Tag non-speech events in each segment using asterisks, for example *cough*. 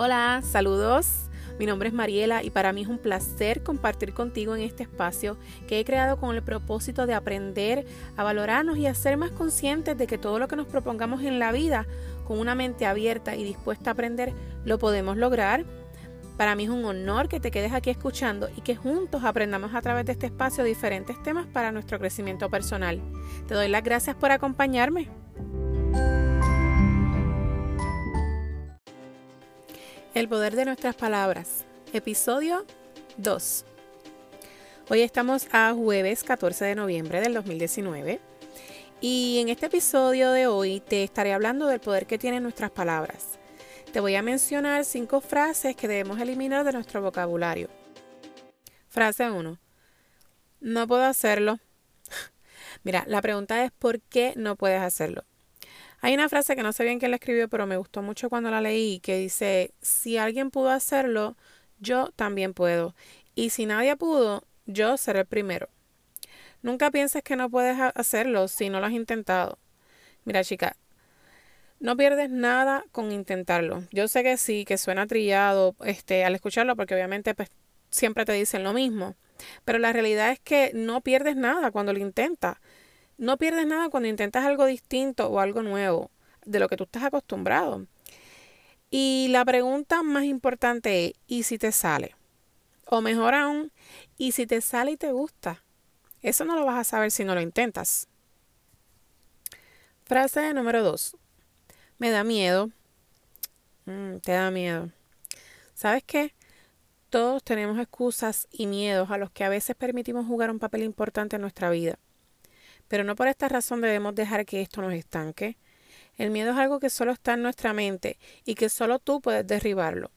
Hola, saludos. Mi nombre es Mariela y para mí es un placer compartir contigo en este espacio que he creado con el propósito de aprender a valorarnos y a ser más conscientes de que todo lo que nos propongamos en la vida, con una mente abierta y dispuesta a aprender, lo podemos lograr. Para mí es un honor que te quedes aquí escuchando y que juntos aprendamos a través de este espacio diferentes temas para nuestro crecimiento personal. Te doy las gracias por acompañarme. El poder de nuestras palabras. Episodio 2. Hoy estamos a jueves 14 de noviembre del 2019 y en este episodio de hoy te estaré hablando del poder que tienen nuestras palabras. Te voy a mencionar cinco frases que debemos eliminar de nuestro vocabulario. Frase 1. No puedo hacerlo. *laughs* Mira, la pregunta es ¿por qué no puedes hacerlo? Hay una frase que no sé bien quién la escribió, pero me gustó mucho cuando la leí, que dice, si alguien pudo hacerlo, yo también puedo. Y si nadie pudo, yo seré el primero. Nunca pienses que no puedes hacerlo si no lo has intentado. Mira, chica, no pierdes nada con intentarlo. Yo sé que sí, que suena trillado este, al escucharlo, porque obviamente pues, siempre te dicen lo mismo. Pero la realidad es que no pierdes nada cuando lo intentas. No pierdes nada cuando intentas algo distinto o algo nuevo de lo que tú estás acostumbrado. Y la pregunta más importante es, ¿y si te sale? O mejor aún, ¿y si te sale y te gusta? Eso no lo vas a saber si no lo intentas. Frase número dos. Me da miedo. Mm, te da miedo. ¿Sabes qué? Todos tenemos excusas y miedos a los que a veces permitimos jugar un papel importante en nuestra vida. Pero no por esta razón debemos dejar que esto nos estanque. El miedo es algo que solo está en nuestra mente y que solo tú puedes derribarlo.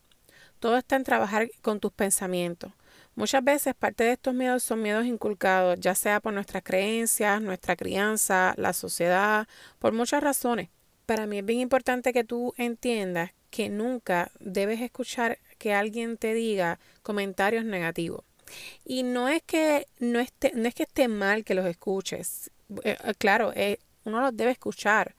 Todo está en trabajar con tus pensamientos. Muchas veces parte de estos miedos son miedos inculcados, ya sea por nuestras creencias, nuestra crianza, la sociedad, por muchas razones. Para mí es bien importante que tú entiendas que nunca debes escuchar que alguien te diga comentarios negativos. Y no es que no esté, no es que esté mal que los escuches. Eh, eh, claro, eh, uno los debe escuchar,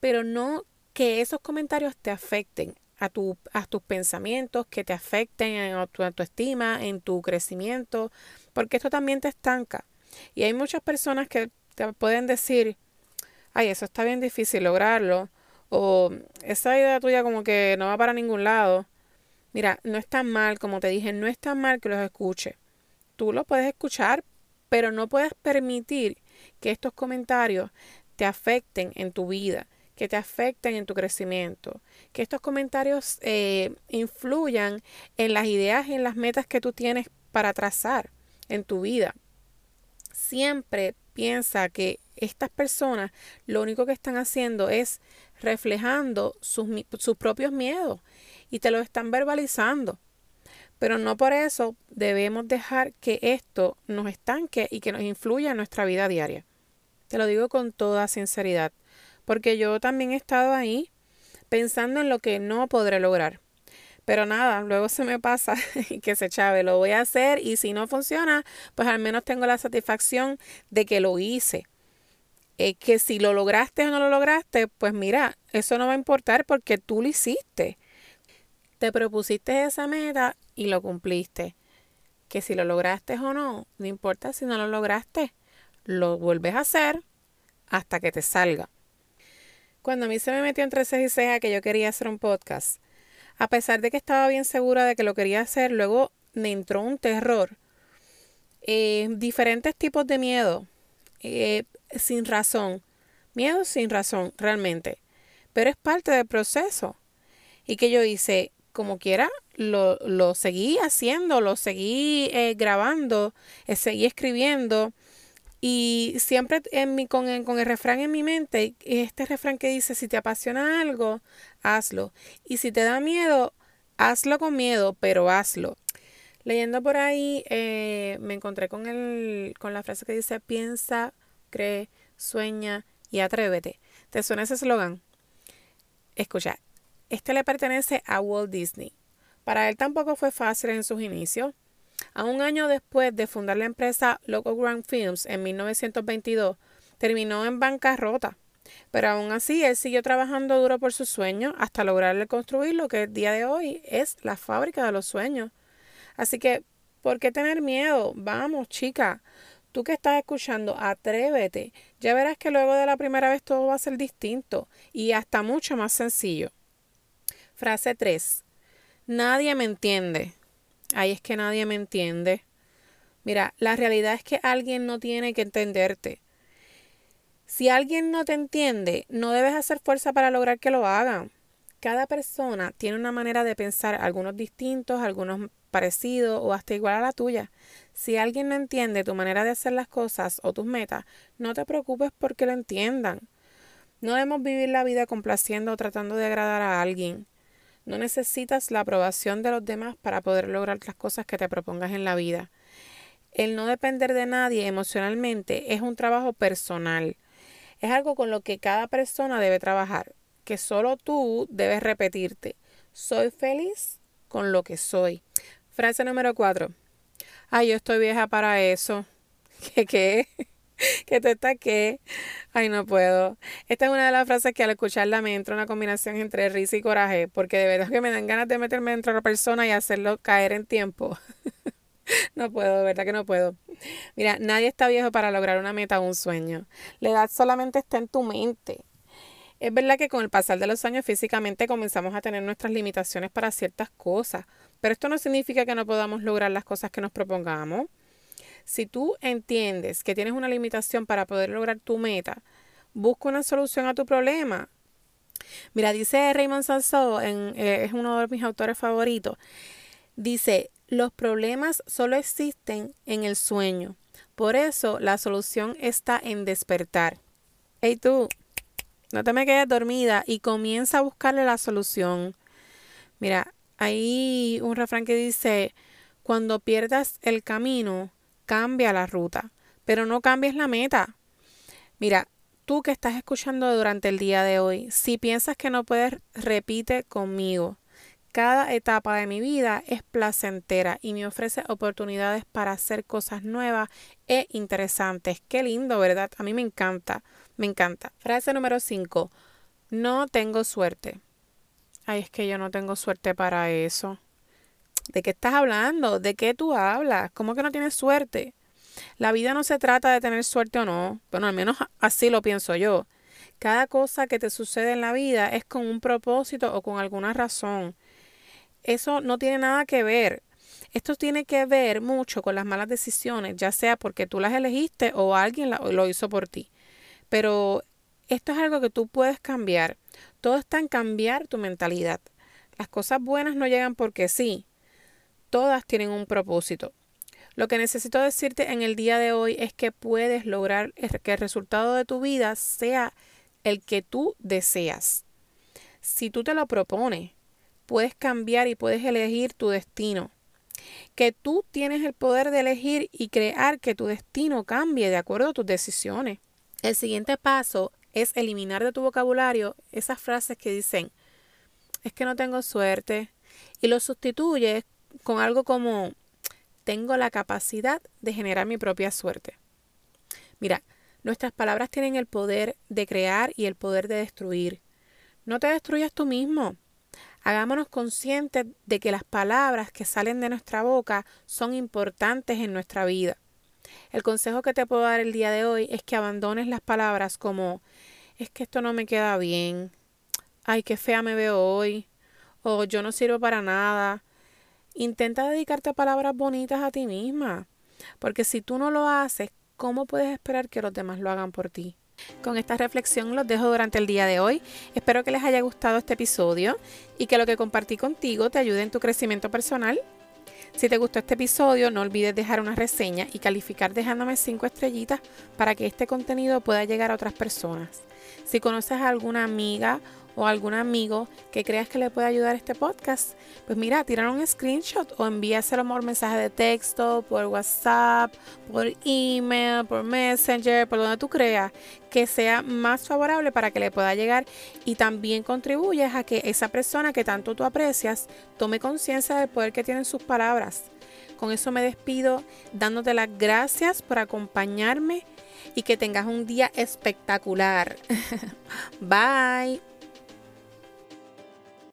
pero no que esos comentarios te afecten a, tu, a tus pensamientos, que te afecten a tu autoestima, en tu crecimiento, porque esto también te estanca. Y hay muchas personas que te pueden decir, ay, eso está bien difícil lograrlo, o esa idea tuya como que no va para ningún lado. Mira, no es tan mal, como te dije, no es tan mal que los escuche. Tú lo puedes escuchar, pero no puedes permitir que estos comentarios te afecten en tu vida, que te afecten en tu crecimiento, que estos comentarios eh, influyan en las ideas y en las metas que tú tienes para trazar en tu vida. Siempre piensa que estas personas lo único que están haciendo es reflejando sus, sus propios miedos y te lo están verbalizando. Pero no por eso debemos dejar que esto nos estanque y que nos influya en nuestra vida diaria. Te lo digo con toda sinceridad, porque yo también he estado ahí pensando en lo que no podré lograr. Pero nada, luego se me pasa *laughs* y que se chave, lo voy a hacer y si no funciona, pues al menos tengo la satisfacción de que lo hice. Es que si lo lograste o no lo lograste, pues mira, eso no va a importar porque tú lo hiciste. Te propusiste esa meta y lo cumpliste. Que si lo lograste o no, no importa si no lo lograste, lo vuelves a hacer hasta que te salga. Cuando a mí se me metió entre ceja y ceja que yo quería hacer un podcast, a pesar de que estaba bien segura de que lo quería hacer, luego me entró un terror. Eh, diferentes tipos de miedo, eh, sin razón. Miedo sin razón, realmente. Pero es parte del proceso. Y que yo hice, como quiera, lo, lo seguí haciendo, lo seguí eh, grabando, eh, seguí escribiendo. Y siempre en mi, con, el, con el refrán en mi mente, este refrán que dice, si te apasiona algo, hazlo. Y si te da miedo, hazlo con miedo, pero hazlo. Leyendo por ahí, eh, me encontré con, el, con la frase que dice, piensa, cree, sueña y atrévete. ¿Te suena ese eslogan? Escucha, este le pertenece a Walt Disney. Para él tampoco fue fácil en sus inicios. A un año después de fundar la empresa Local Grand Films en 1922, terminó en bancarrota. Pero aún así, él siguió trabajando duro por sus sueños hasta lograrle construir lo que el día de hoy es la fábrica de los sueños. Así que, ¿por qué tener miedo? Vamos, chica. Tú que estás escuchando, atrévete. Ya verás que luego de la primera vez todo va a ser distinto y hasta mucho más sencillo. Frase 3. Nadie me entiende. Ay, es que nadie me entiende. Mira, la realidad es que alguien no tiene que entenderte. Si alguien no te entiende, no debes hacer fuerza para lograr que lo hagan. Cada persona tiene una manera de pensar, algunos distintos, algunos parecidos o hasta igual a la tuya. Si alguien no entiende tu manera de hacer las cosas o tus metas, no te preocupes porque lo entiendan. No debemos vivir la vida complaciendo o tratando de agradar a alguien. No necesitas la aprobación de los demás para poder lograr las cosas que te propongas en la vida. El no depender de nadie emocionalmente es un trabajo personal. Es algo con lo que cada persona debe trabajar, que solo tú debes repetirte. Soy feliz con lo que soy. Frase número cuatro. Ay, yo estoy vieja para eso. *laughs* ¿Qué qué? *laughs* ¿Que te está qué? Ay, no puedo. Esta es una de las frases que al escucharla me entra una combinación entre risa y coraje, porque de verdad que me dan ganas de meterme dentro de la persona y hacerlo caer en tiempo. *laughs* no puedo, de verdad que no puedo. Mira, nadie está viejo para lograr una meta o un sueño. La edad solamente está en tu mente. Es verdad que con el pasar de los años físicamente comenzamos a tener nuestras limitaciones para ciertas cosas, pero esto no significa que no podamos lograr las cosas que nos propongamos. Si tú entiendes que tienes una limitación para poder lograr tu meta, busca una solución a tu problema. Mira, dice Raymond Sansó, eh, es uno de mis autores favoritos, dice, los problemas solo existen en el sueño. Por eso la solución está en despertar. Hey tú, no te me quedes dormida y comienza a buscarle la solución. Mira, hay un refrán que dice, cuando pierdas el camino, cambia la ruta, pero no cambies la meta. Mira, tú que estás escuchando durante el día de hoy, si piensas que no puedes, repite conmigo. Cada etapa de mi vida es placentera y me ofrece oportunidades para hacer cosas nuevas e interesantes. Qué lindo, ¿verdad? A mí me encanta, me encanta. Frase número 5. No tengo suerte. Ay, es que yo no tengo suerte para eso. ¿De qué estás hablando? ¿De qué tú hablas? ¿Cómo que no tienes suerte? La vida no se trata de tener suerte o no. Bueno, al menos así lo pienso yo. Cada cosa que te sucede en la vida es con un propósito o con alguna razón eso no tiene nada que ver. Esto tiene que ver mucho con las malas decisiones, ya sea porque tú las elegiste o alguien lo hizo por ti. Pero esto es algo que tú puedes cambiar. Todo está en cambiar tu mentalidad. Las cosas buenas no llegan porque sí. Todas tienen un propósito. Lo que necesito decirte en el día de hoy es que puedes lograr que el resultado de tu vida sea el que tú deseas. Si tú te lo propones, puedes cambiar y puedes elegir tu destino. Que tú tienes el poder de elegir y crear que tu destino cambie de acuerdo a tus decisiones. El siguiente paso es eliminar de tu vocabulario esas frases que dicen, es que no tengo suerte, y lo sustituyes con algo como, tengo la capacidad de generar mi propia suerte. Mira, nuestras palabras tienen el poder de crear y el poder de destruir. No te destruyas tú mismo. Hagámonos conscientes de que las palabras que salen de nuestra boca son importantes en nuestra vida. El consejo que te puedo dar el día de hoy es que abandones las palabras como es que esto no me queda bien, ay, qué fea me veo hoy, o yo no sirvo para nada. Intenta dedicarte palabras bonitas a ti misma, porque si tú no lo haces, ¿cómo puedes esperar que los demás lo hagan por ti? Con esta reflexión los dejo durante el día de hoy. Espero que les haya gustado este episodio y que lo que compartí contigo te ayude en tu crecimiento personal. Si te gustó este episodio, no olvides dejar una reseña y calificar dejándome 5 estrellitas para que este contenido pueda llegar a otras personas. Si conoces a alguna amiga o algún amigo que creas que le puede ayudar este podcast, pues mira, tirar un screenshot o envíaselo por mensaje de texto, por WhatsApp, por email, por Messenger, por donde tú creas que sea más favorable para que le pueda llegar y también contribuyes a que esa persona que tanto tú aprecias tome conciencia del poder que tienen sus palabras. Con eso me despido dándote las gracias por acompañarme y que tengas un día espectacular. *laughs* Bye.